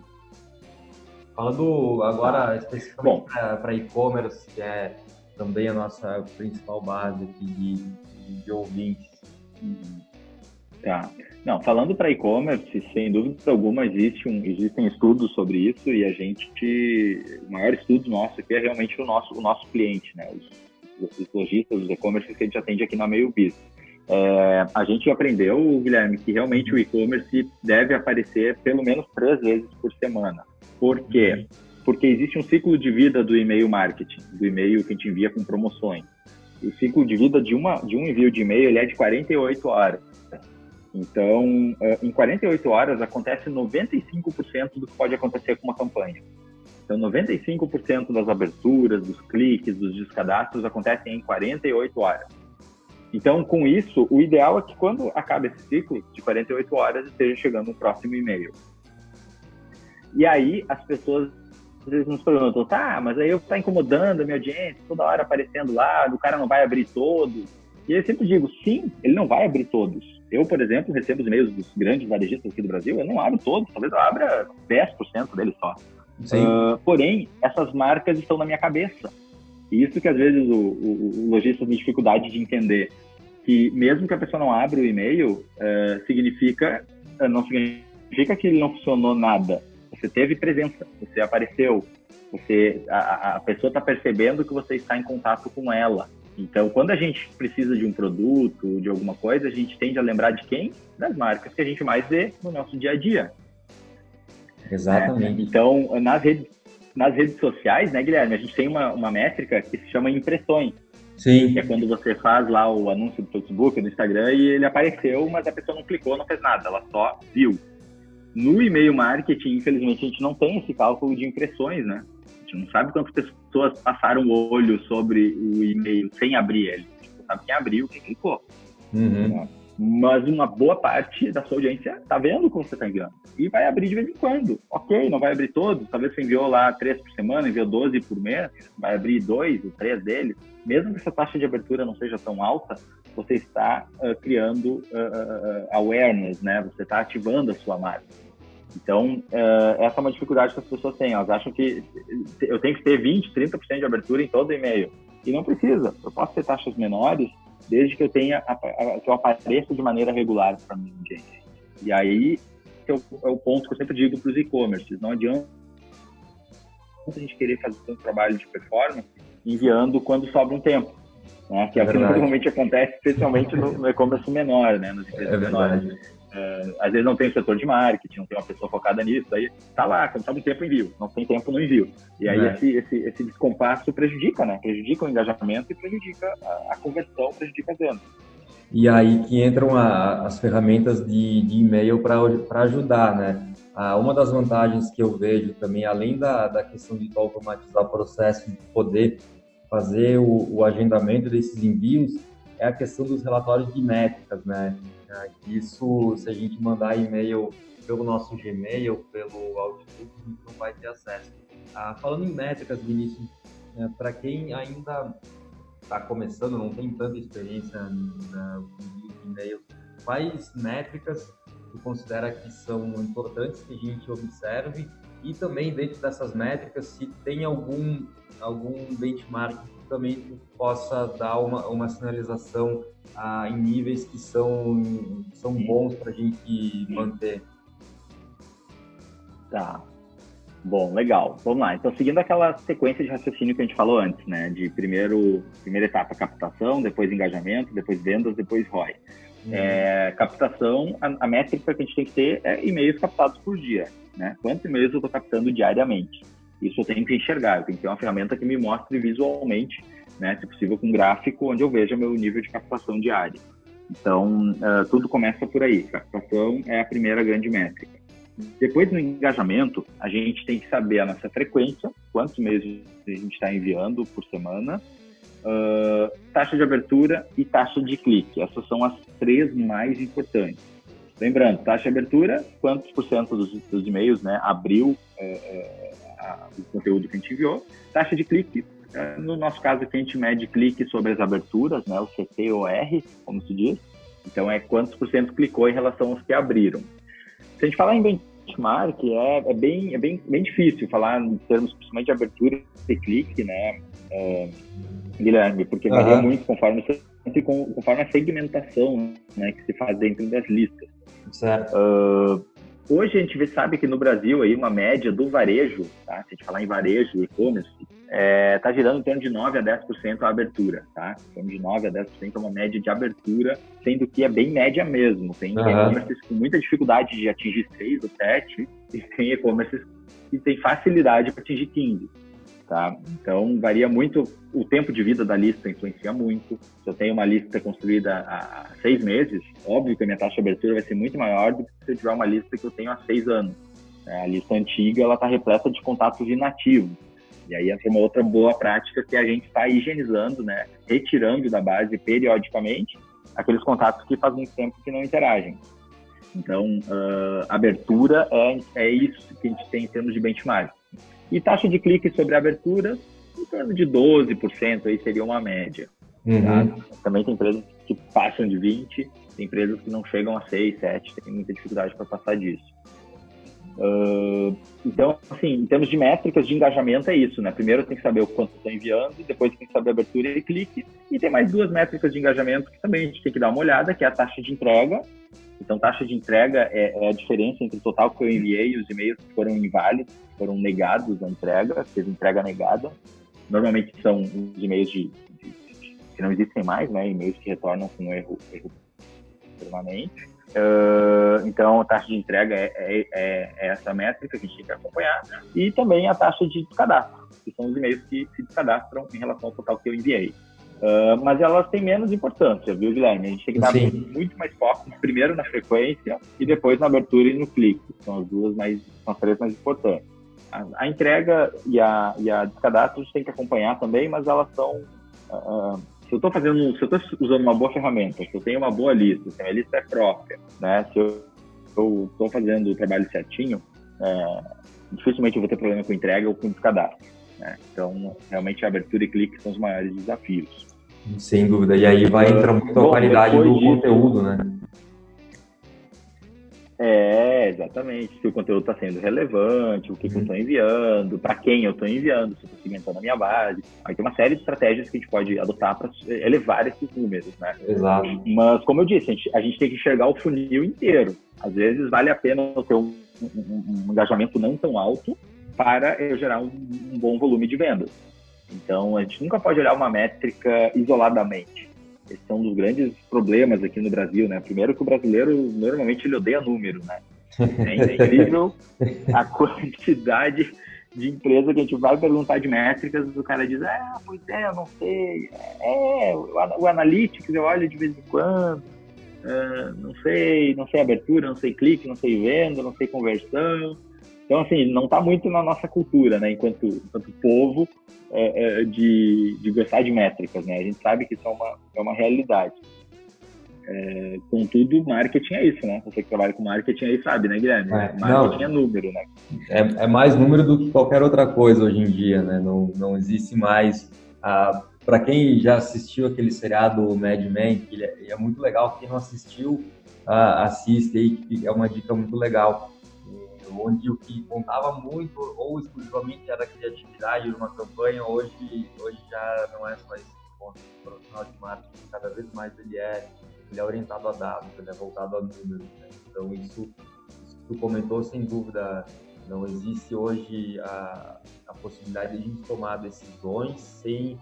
Falando agora especificamente para e-commerce, que é também a nossa principal base aqui de, de ouvintes. Tá. Não, falando para e-commerce, sem dúvida alguma existe um, existem estudos sobre isso e a gente, o maior estudo nosso aqui é realmente o nosso, o nosso cliente, né? Os, os lojistas, os e-commerce que a gente atende aqui na Meio Biz. É, a gente aprendeu, Guilherme, que realmente o e-commerce deve aparecer pelo menos três vezes por semana. Por quê? Porque existe um ciclo de vida do e-mail marketing, do e-mail que a gente envia com promoções. O ciclo de vida de, uma, de um envio de e-mail é de 48 horas. Então, eh, em 48 horas acontece 95% do que pode acontecer com uma campanha. Então, 95% das aberturas, dos cliques, dos descadastros acontecem em 48 horas. Então, com isso, o ideal é que quando acaba esse ciclo de 48 horas, esteja chegando um próximo e-mail. E aí, as pessoas às vezes nos perguntam, tá, mas aí eu tá incomodando a minha audiência, toda hora aparecendo lá, o cara não vai abrir todos. E eu sempre digo, sim, ele não vai abrir todos. Eu, por exemplo, recebo os e-mails dos grandes varejistas aqui do Brasil, eu não abro todos, talvez eu abra 10% deles só. Uh, porém, essas marcas estão na minha cabeça. E isso que às vezes o, o, o lojista tem dificuldade de entender. Que mesmo que a pessoa não abra o e-mail, uh, significa, uh, não significa que ele não funcionou nada. Você teve presença, você apareceu, você, a, a pessoa está percebendo que você está em contato com ela. Então, quando a gente precisa de um produto, de alguma coisa, a gente tende a lembrar de quem? Das marcas que a gente mais vê no nosso dia a dia. Exatamente. É, então, nas redes, nas redes sociais, né, Guilherme, a gente tem uma, uma métrica que se chama impressões. Sim. Que é quando você faz lá o anúncio do Facebook, do Instagram, e ele apareceu, mas a pessoa não clicou, não fez nada, ela só viu. No e-mail marketing, infelizmente, a gente não tem esse cálculo de impressões, né? Gente não sabe quantas pessoas passaram o olho sobre o e-mail sem abrir ele. A gente não sabe quem abriu, quem clicou. Uhum. Né? Mas uma boa parte da sua audiência está vendo como você está enviando. E vai abrir de vez em quando. Ok, não vai abrir todos. Talvez você enviou lá três por semana, enviou 12 por mês. Vai abrir dois ou três deles. Mesmo que essa taxa de abertura não seja tão alta, você está uh, criando uh, awareness, né? Você está ativando a sua marca. Então, essa é uma dificuldade que as pessoas têm. Elas acham que eu tenho que ter 20, 30% de abertura em todo e-mail. E não precisa. Eu posso ter taxas menores desde que eu tenha que eu apareça de maneira regular para mim, gente. E aí é o, é o ponto que eu sempre digo para os e-commerces. Não adianta a gente querer fazer um trabalho de performance enviando quando sobra um tempo. Né? Que é, é o que normalmente acontece, especialmente no, no e-commerce menor, né? Empresas é menores. Uh, às vezes não tem o setor de marketing, não tem uma pessoa focada nisso, aí tá lá, quando sabe um tempo envio, não tem tempo no envio. E aí é. esse, esse, esse descompasso prejudica, né? Prejudica o engajamento e prejudica a, a conversão, prejudica as vendas. E aí que entram a, as ferramentas de, de e-mail para ajudar, né? Ah, uma das vantagens que eu vejo também, além da, da questão de automatizar o processo, de poder fazer o, o agendamento desses envios, é a questão dos relatórios de métricas, né? É, isso, se a gente mandar e-mail pelo nosso Gmail, pelo Outlook, a gente não vai ter acesso. Ah, falando em métricas, Vinícius, é, para quem ainda está começando, não tem tanta experiência no e-mail, quais métricas tu considera que são importantes que a gente observe e também dentro dessas métricas se tem algum algum benchmark também possa dar uma, uma sinalização ah, em níveis que são, são bons para a gente manter. Tá. Bom, legal. Vamos lá. Então, seguindo aquela sequência de raciocínio que a gente falou antes, né? De primeiro, primeira etapa, captação, depois engajamento, depois vendas, depois ROI. Uhum. É, captação, a, a, métrica que a gente tem que ter é e-mails captados por dia, né? Quantos e-mails eu estou captando diariamente? Isso eu tenho que enxergar, eu tenho que ter uma ferramenta que me mostre visualmente, né, se possível com um gráfico, onde eu veja meu nível de captação diária. Então, uh, tudo começa por aí. Captação é a primeira grande métrica. Depois, no engajamento, a gente tem que saber a nossa frequência, quantos meses a gente está enviando por semana, uh, taxa de abertura e taxa de clique. Essas são as três mais importantes. Lembrando, taxa de abertura, quantos por cento dos, dos e-mails né, abriu é, é, a, o conteúdo que a gente enviou. Taxa de clique, é, no nosso caso aqui a gente mede clique sobre as aberturas, né, o CTOR, como se diz. Então é quantos por cento clicou em relação aos que abriram. Se a gente falar em benchmark, é, é, bem, é bem, bem difícil falar em termos principalmente de abertura e clique, né, é, Guilherme, porque varia uhum. muito conforme, conforme a segmentação né, que se faz dentro das listas. Certo. Uh, Hoje a gente sabe que no Brasil aí uma média do varejo, tá? se a gente falar em varejo, e-commerce, está é, tá girando em torno de 9 a 10% a abertura, tá? Em torno de 9 a 10% é uma média de abertura, sendo que é bem média mesmo. Tem uhum. e-commerces com muita dificuldade de atingir 6 ou 7, e tem e-commerces que tem facilidade para atingir 15. Tá? Então, varia muito, o tempo de vida da lista influencia muito. Se eu tenho uma lista construída há seis meses, óbvio que a minha taxa de abertura vai ser muito maior do que se eu tiver uma lista que eu tenho há seis anos. É, a lista antiga, ela está repleta de contatos inativos. E aí essa é uma outra boa prática que a gente está higienizando, né? retirando da base periodicamente aqueles contatos que faz muito tempo que não interagem. Então, uh, abertura é, é isso que a gente tem em termos de benchmark. E taxa de clique sobre abertura, em torno de 12%, aí seria uma média. Uhum. Tá? Também tem empresas que passam de 20%, tem empresas que não chegam a 6%, 7%, tem muita dificuldade para passar disso. Uh, então, assim, em termos de métricas de engajamento é isso, né? Primeiro tem que saber o quanto está enviando, depois tem que saber abertura e clique, e tem mais duas métricas de engajamento que também a gente tem que dar uma olhada, que é a taxa de entrega. Então, taxa de entrega é, é a diferença entre o total que eu enviei e os e-mails que foram inválidos foram negados a entrega, teve entrega negada. Normalmente são os e-mails de, de, de, que não existem mais, né? E-mails que retornam com erro, erro permanente. Uh, então, a taxa de entrega é, é, é, é, essa métrica que a gente tem que acompanhar. E também a taxa de cadastro, que são os e-mails que se descadastram em relação ao total que eu enviei. Uh, mas elas têm menos importância, viu, Guilherme? A gente tem que dar Sim. muito mais foco primeiro na frequência e depois na abertura e no clique. São as duas mais, são as três mais importantes. A, a entrega e a, e a descadastro a gente tem que acompanhar também, mas elas são. Uh, se eu estou fazendo, se eu estou usando uma boa ferramenta, se eu tenho uma boa lista, se a minha lista é própria, né? Se eu estou fazendo o trabalho certinho, é, dificilmente eu vou ter problema com entrega ou com descadastro. Né? Então, realmente, a abertura e clique são os maiores desafios. Sem dúvida. E aí vai entrar muito a qualidade do conteúdo, né? É, exatamente. Se o conteúdo está sendo relevante, o que, que eu estou uhum. enviando, para quem eu estou enviando, se eu estou segmentando a minha base. Aí tem uma série de estratégias que a gente pode adotar para elevar esses números, né? Exato. Mas, como eu disse, a gente, a gente tem que enxergar o funil inteiro. Às vezes vale a pena ter um, um, um engajamento não tão alto para eu gerar um, um bom volume de vendas. Então, a gente nunca pode olhar uma métrica isoladamente. Esse é um dos grandes problemas aqui no Brasil, né? Primeiro que o brasileiro, normalmente, ele odeia número, né? É incrível a quantidade de empresa que a gente vai perguntar de métricas, o cara diz, ah, pois é, eu não sei, é, o, Analytics eu olho de vez em quando, uh, não sei, não sei abertura, não sei clique, não sei venda, não sei conversão, então, assim, não está muito na nossa cultura, né, enquanto, enquanto povo, é, é, de, de gostar de métricas, né? A gente sabe que isso é uma, é uma realidade. É, contudo, marketing é isso, né? Você que trabalha com marketing aí sabe, né, Guilherme? É, marketing não, é número, né? É, é, mais número do que qualquer outra coisa hoje em dia, né? Não, não existe mais. Ah, Para quem já assistiu aquele seriado Mad Men, que é, é, muito legal, quem não assistiu, ah, assiste aí, que é uma dica muito legal onde o que contava muito ou exclusivamente era a criatividade numa campanha, hoje, hoje já não é só esse ponto. O profissional de marketing, cada vez mais ele é, ele é orientado a dados, ele é voltado a números. Né? Então, isso, isso que tu comentou, sem dúvida, não existe hoje a, a possibilidade de a gente tomar decisões sem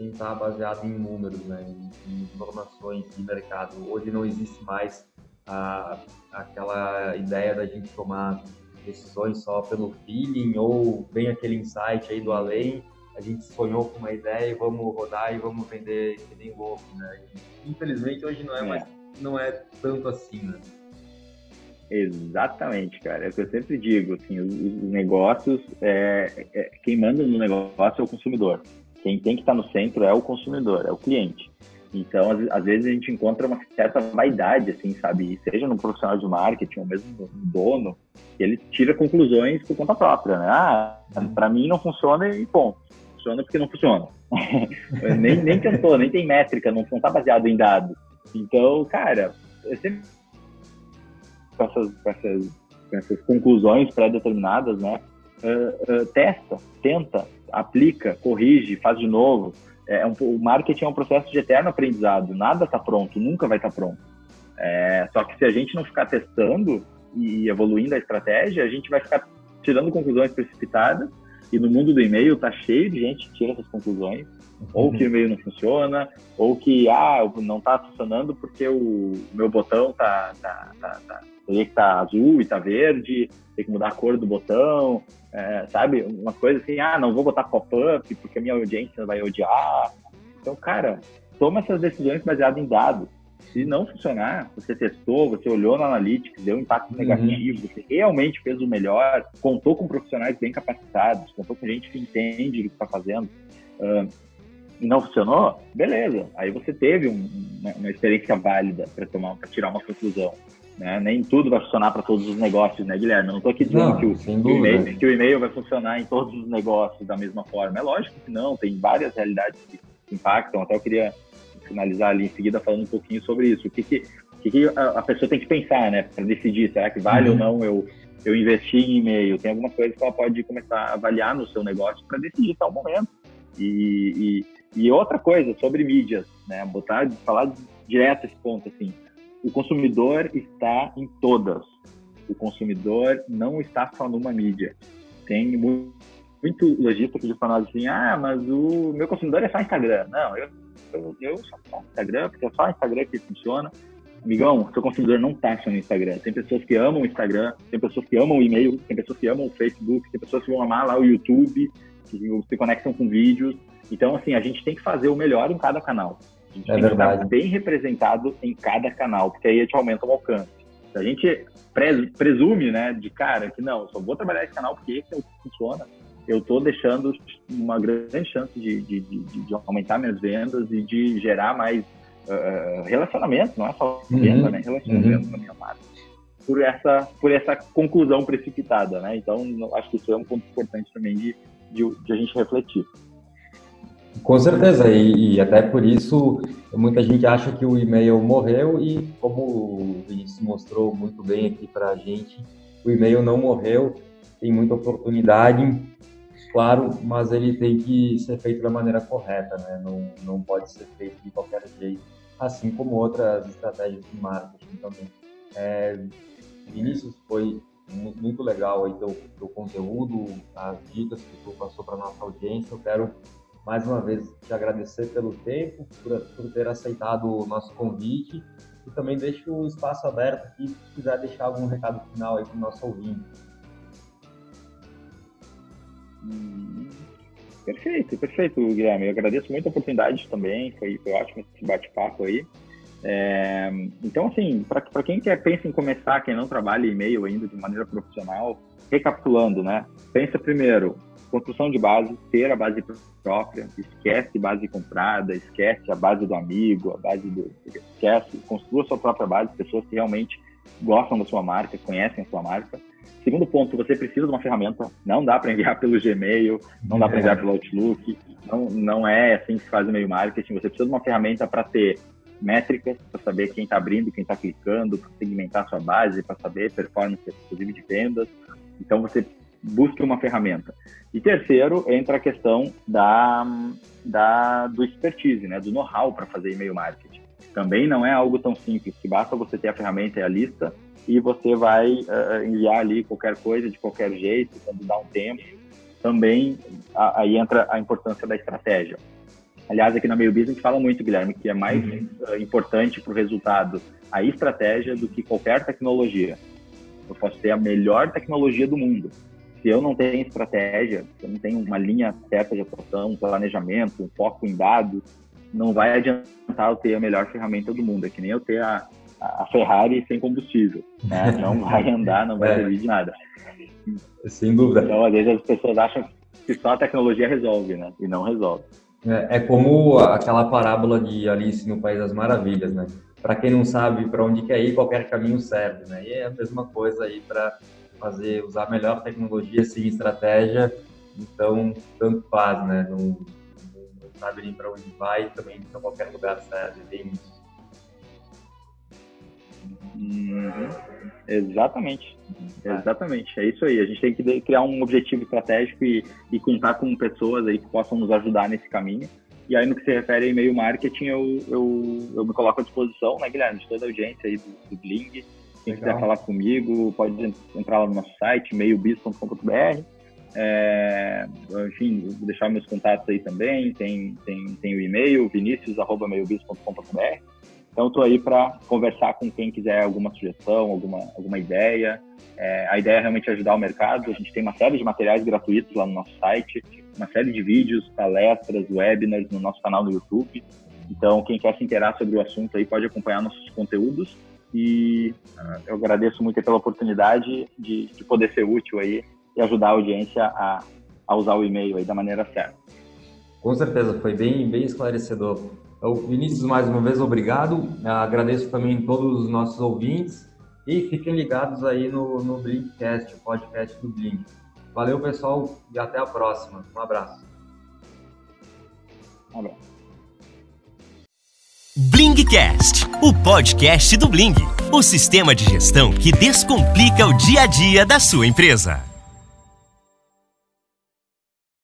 sem estar baseado em números, né, em informações de mercado. Hoje não existe mais a, aquela ideia da gente tomar decisões só pelo feeling ou vem aquele insight aí do além, a gente sonhou com uma ideia e vamos rodar e vamos vender que nem louco, né? E, infelizmente hoje não é, é, mais não é tanto assim, né? Exatamente, cara. É o que eu sempre digo, assim, os, os negócios, é, é, quem manda no negócio é o consumidor. Quem tem que estar no centro é o consumidor, é o cliente. Então, às, às, vezes a gente encontra uma certa vaidade, assim, sabe? Seja no profissional de marketing ou mesmo no dono, ele tira conclusões por conta própria, né? Ah, para mim não funciona e ponto. Funciona porque não funciona. nem, nem tentou, nem tem métrica, não, não tá baseado em dados. Então, cara, eu sempre com essas, com essas, com essas conclusões pré-determinadas, né? Uh, uh, testa, tenta, aplica, corrige, faz de novo é um, o marketing é um processo de eterno aprendizado. Nada está pronto, nunca vai estar tá pronto. É, só que se a gente não ficar testando e evoluindo a estratégia, a gente vai ficar tirando conclusões precipitadas. E no mundo do e-mail tá cheio de gente que tira essas conclusões. Ou que o e-mail não funciona, ou que ah, não está funcionando porque o meu botão tá, tá, tá, tá teria que tá azul e tá verde, tem que mudar a cor do botão, é, sabe? Uma coisa assim, ah, não vou botar pop-up porque a minha audiência vai odiar. Então, cara, toma essas decisões baseadas em dados. Se não funcionar, você testou, você olhou no Analytics, deu um impacto uhum. negativo, você realmente fez o melhor, contou com profissionais bem capacitados, contou com gente que entende o que está fazendo, uh, e não funcionou, beleza. Aí você teve um, uma, uma experiência válida para tomar, para tirar uma conclusão. Né? Nem tudo vai funcionar para todos os negócios, né, Guilherme? Eu não estou aqui dizendo não, que, o, que, o e-mail, vai funcionar em todos os negócios da mesma forma. É lógico que não, tem várias realidades que impactam. Até eu queria finalizar ali em seguida falando um pouquinho sobre isso. O que, que, que, que a, pessoa tem que pensar, né, para decidir, será que vale uhum. ou não eu, eu investir em e-mail? Tem algumas coisas que ela pode começar a avaliar no seu negócio para decidir tal momento. E, e, e, outra coisa sobre mídias, né, botar, falar direto esse ponto, assim, o consumidor está em todas. O consumidor não está só numa mídia. Tem muito, muito lojista que nós assim, ah, mas o meu consumidor é só Instagram. Não, eu, eu, eu só Instagram, porque é só Instagram que funciona. Amigão, seu consumidor não está só no Instagram. Tem pessoas que amam o Instagram, tem pessoas que amam o e-mail, tem pessoas que amam o Facebook, tem pessoas que vão amar lá o YouTube. que se conectam com vídeos. Então, assim, a gente tem que fazer o melhor em cada canal. A gente é tem verdade. que estar bem representado em cada canal, porque aí a gente aumenta o alcance. Se a gente presume, né, de cara, que não, só vou trabalhar esse canal porque esse é o que funciona, eu estou deixando uma grande chance de, de, de, de, aumentar minhas vendas e de gerar mais uh, relacionamento, não é só uhum. venda, uhum. né? Relacionamento uhum. na minha marca. Por essa, por essa conclusão precipitada, né? Então, acho que isso é um ponto importante também de, de, de a gente refletir. Com certeza, e, e, até por isso muita gente acha que o e-mail morreu e como o Vinícius mostrou muito bem aqui para a gente, o e-mail não morreu, tem muita oportunidade, claro, mas ele tem que ser feito da maneira correta, né? Não, não pode ser feito de qualquer jeito, assim como outras estratégias de marketing também. É, Vinícius, foi muito legal aí teu, teu conteúdo, as dicas que tu passou para nossa audiência. Eu quero mais uma vez te agradecer pelo tempo, por, por ter aceitado o nosso convite e também deixo o espaço aberto aqui se quiser deixar algum recado final aí para o nosso ouvinte. Perfeito, perfeito, Guilherme. Eu agradeço muito a oportunidade também, foi, foi ótimo esse bate-papo aí. É, então, assim, para quem quer pensa em começar, quem não trabalha e-mail ainda de maneira profissional, recapitulando, né? Pensa primeiro, construção de base, ter a base própria, esquece base comprada, esquece a base do amigo, a base do. Esquece, construa sua própria base, pessoas que realmente gostam da sua marca, conhecem a sua marca. Segundo ponto, você precisa de uma ferramenta. Não dá para enviar pelo Gmail, não dá para enviar pelo Outlook. Não, não é assim que se faz e-mail marketing. Você precisa de uma ferramenta para ter métricas, para saber quem está abrindo, quem está clicando, para segmentar sua base, para saber performance, inclusive de vendas. Então, você busque uma ferramenta. E terceiro, entra a questão da, da, do expertise, né, do know-how para fazer e-mail marketing. Também não é algo tão simples, que basta você ter a ferramenta e a lista e você vai uh, enviar ali qualquer coisa de qualquer jeito, quando dá um tempo. Também a, aí entra a importância da estratégia. Aliás, aqui na Meio Business a gente fala muito, Guilherme, que é mais uhum. uh, importante para o resultado a estratégia do que qualquer tecnologia. Eu posso ter a melhor tecnologia do mundo, se eu não tenho estratégia, se eu não tenho uma linha certa de atuação, um planejamento, um foco em dados, não vai adiantar eu ter a melhor ferramenta do mundo. É que nem eu ter a, a Ferrari sem combustível. Né? Não vai andar, não vai é. servir de nada. Sem dúvida. Então, às vezes, as pessoas acham que só a tecnologia resolve, né? E não resolve. É, é como aquela parábola de Alice no País das Maravilhas, né? Para quem não sabe para onde quer ir, qualquer caminho serve, né? E é a mesma coisa aí para fazer, usar melhor tecnologia, seguir estratégia, então tanto faz, né? Não, não, sabe nem para onde vai, também para qualquer lugar serve, bem isso. Uhum. Exatamente, exatamente, é isso aí. A gente tem que criar um objetivo estratégico e, e contar com pessoas aí que possam nos ajudar nesse caminho. E aí, no que se refere a e-mail marketing, eu, eu, eu me coloco à disposição, né, Guilherme, de toda a audiência aí do, do Bling, quem Legal. quiser falar comigo, pode entrar lá no nosso site, meiobiz.com.br. É, enfim, vou deixar meus contatos aí também. Tem, tem, tem o e-mail, vinicius.meiobiz.com.br. Então, estou aí para conversar com quem quiser alguma sugestão, alguma, alguma ideia. É, a ideia é realmente ajudar o mercado. A gente tem uma série de materiais gratuitos lá no nosso site, uma série de vídeos, palestras, webinars no nosso canal no YouTube. Então, quem quer se interar sobre o assunto aí pode acompanhar nossos conteúdos. E uh, eu agradeço muito pela oportunidade de, de, poder ser útil aí e ajudar a audiência a, a usar o e-mail aí da maneira certa. Com certeza, foi bem, bem esclarecedor. Então, Vinícius, mais uma vez, obrigado. Agradeço também todos os nossos ouvintes e fiquem ligados aí no, no Blinkcast, o podcast do Blink. Valeu, pessoal, e até a próxima. Um abraço. Um abraço. Blingcast, o podcast do Bling, o sistema de gestão que descomplica o dia a dia da sua empresa.